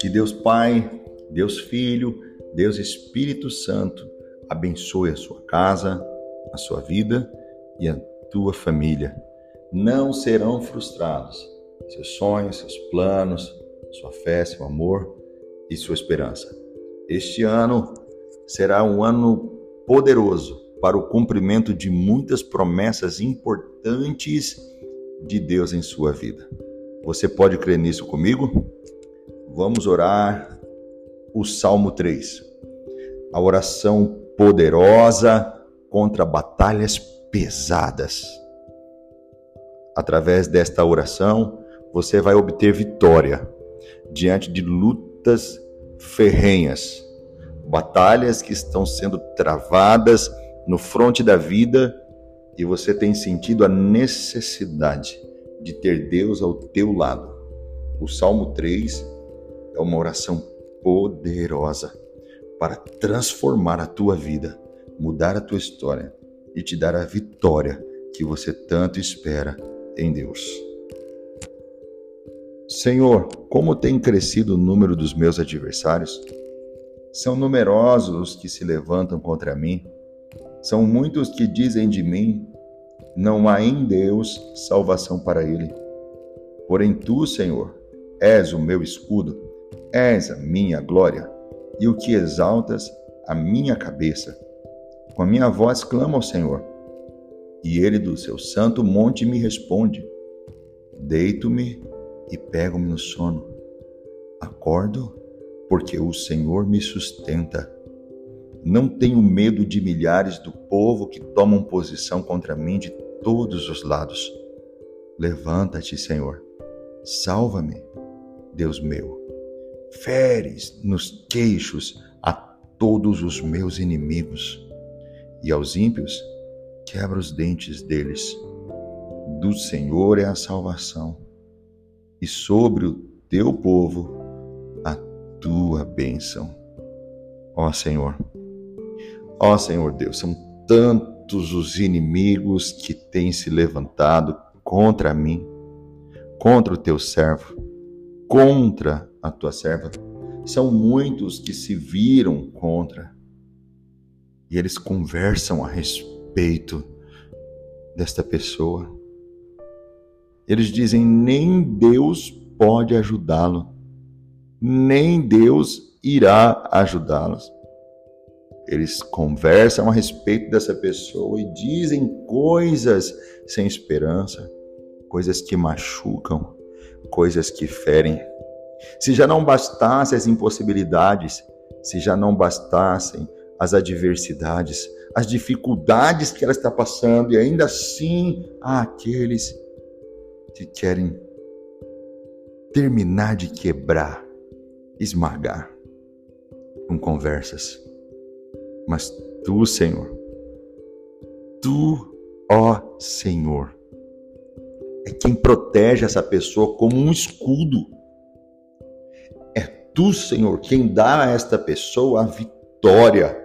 Que Deus Pai, Deus Filho, Deus Espírito Santo abençoe a sua casa, a sua vida e a tua família. Não serão frustrados seus sonhos, seus planos, sua fé, seu amor e sua esperança. Este ano será um ano poderoso para o cumprimento de muitas promessas importantes de Deus em sua vida. Você pode crer nisso comigo? Vamos orar o Salmo 3. A oração poderosa contra batalhas pesadas. Através desta oração, você vai obter vitória diante de lutas ferrenhas, batalhas que estão sendo travadas no fronte da vida e você tem sentido a necessidade de ter Deus ao teu lado. O Salmo 3 é uma oração poderosa para transformar a tua vida, mudar a tua história e te dar a vitória que você tanto espera em Deus. Senhor, como tem crescido o número dos meus adversários? São numerosos os que se levantam contra mim. São muitos que dizem de mim: não há em Deus salvação para ele. Porém, tu, Senhor, és o meu escudo, és a minha glória e o que exaltas a minha cabeça. Com a minha voz clamo ao Senhor, e ele do seu santo monte me responde. Deito-me e pego-me no sono. Acordo porque o Senhor me sustenta. Não tenho medo de milhares do povo que tomam posição contra mim de todos os lados. Levanta-te, Senhor. Salva-me, Deus meu feres nos queixos a todos os meus inimigos, e aos ímpios quebra os dentes deles. Do Senhor é a salvação, e sobre o teu povo a tua bênção. Ó Senhor, ó Senhor Deus, são tantos os inimigos que têm se levantado contra mim, contra o teu servo, contra a tua serva. São muitos que se viram contra e eles conversam a respeito desta pessoa. Eles dizem: nem Deus pode ajudá-lo, nem Deus irá ajudá-los. Eles conversam a respeito dessa pessoa e dizem coisas sem esperança, coisas que machucam, coisas que ferem. Se já não bastassem as impossibilidades, se já não bastassem as adversidades, as dificuldades que ela está passando, e ainda assim há aqueles que querem terminar de quebrar, esmagar com conversas. Mas tu, Senhor, tu, ó Senhor, é quem protege essa pessoa como um escudo tu, Senhor, quem dá a esta pessoa a vitória.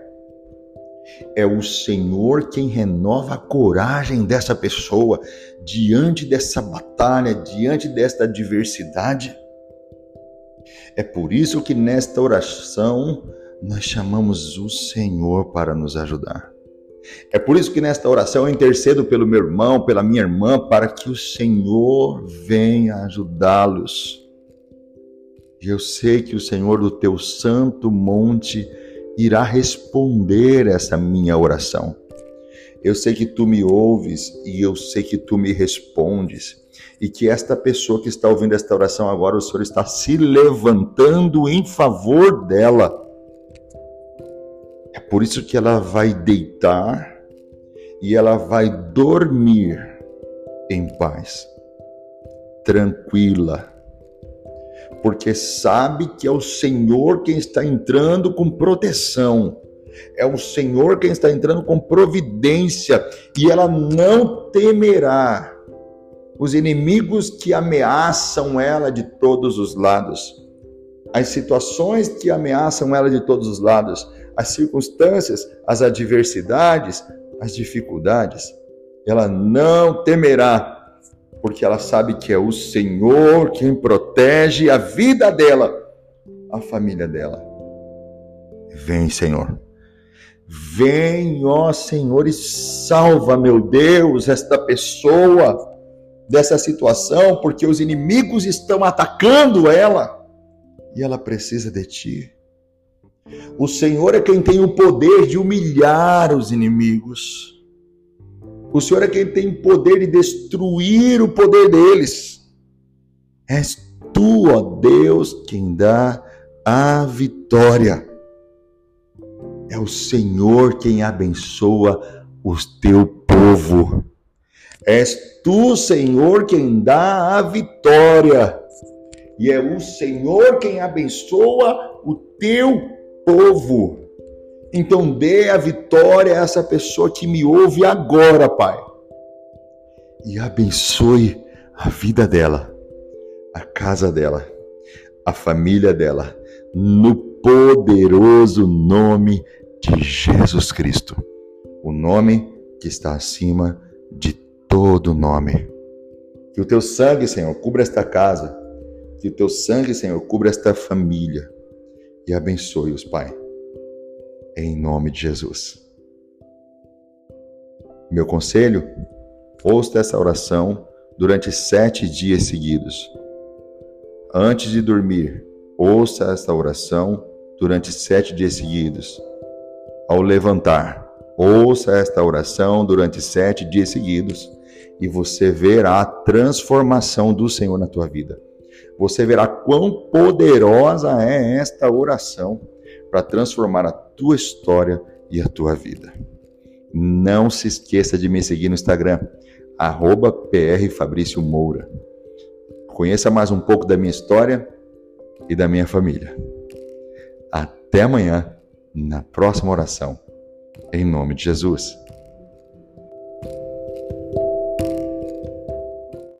É o Senhor quem renova a coragem dessa pessoa diante dessa batalha, diante desta adversidade. É por isso que nesta oração nós chamamos o Senhor para nos ajudar. É por isso que nesta oração eu intercedo pelo meu irmão, pela minha irmã, para que o Senhor venha ajudá-los e eu sei que o Senhor do teu santo monte irá responder essa minha oração. Eu sei que tu me ouves e eu sei que tu me respondes. E que esta pessoa que está ouvindo esta oração agora, o Senhor está se levantando em favor dela. Por isso que ela vai deitar e ela vai dormir em paz, tranquila, porque sabe que é o Senhor quem está entrando com proteção. É o Senhor quem está entrando com providência. E ela não temerá. Os inimigos que ameaçam ela de todos os lados, as situações que ameaçam ela de todos os lados, as circunstâncias, as adversidades, as dificuldades. Ela não temerá, porque ela sabe que é o Senhor quem protege a vida dela, a família dela. Vem, Senhor. Vem, ó Senhor, e salva, meu Deus, esta pessoa dessa situação, porque os inimigos estão atacando ela e ela precisa de ti. O Senhor é quem tem o poder de humilhar os inimigos. O Senhor é quem tem o poder de destruir o poder deles. És tu, ó Deus, quem dá a vitória. É o Senhor quem abençoa o teu povo. És tu, Senhor, quem dá a vitória. E é o Senhor quem abençoa o teu povo. Então dê a vitória a essa pessoa que me ouve agora, Pai. E abençoe a vida dela, a casa dela, a família dela, no poderoso nome de Jesus Cristo. O nome que está acima de todo nome. Que o teu sangue, Senhor, cubra esta casa. Que o teu sangue, Senhor, cubra esta família. E abençoe-os, Pai em nome de Jesus. Meu conselho: ouça essa oração durante sete dias seguidos. Antes de dormir, ouça esta oração durante sete dias seguidos. Ao levantar, ouça esta oração durante sete dias seguidos e você verá a transformação do Senhor na tua vida. Você verá quão poderosa é esta oração para transformar a tua história e a tua vida. Não se esqueça de me seguir no Instagram, arroba Moura. Conheça mais um pouco da minha história e da minha família. Até amanhã, na próxima oração. Em nome de Jesus.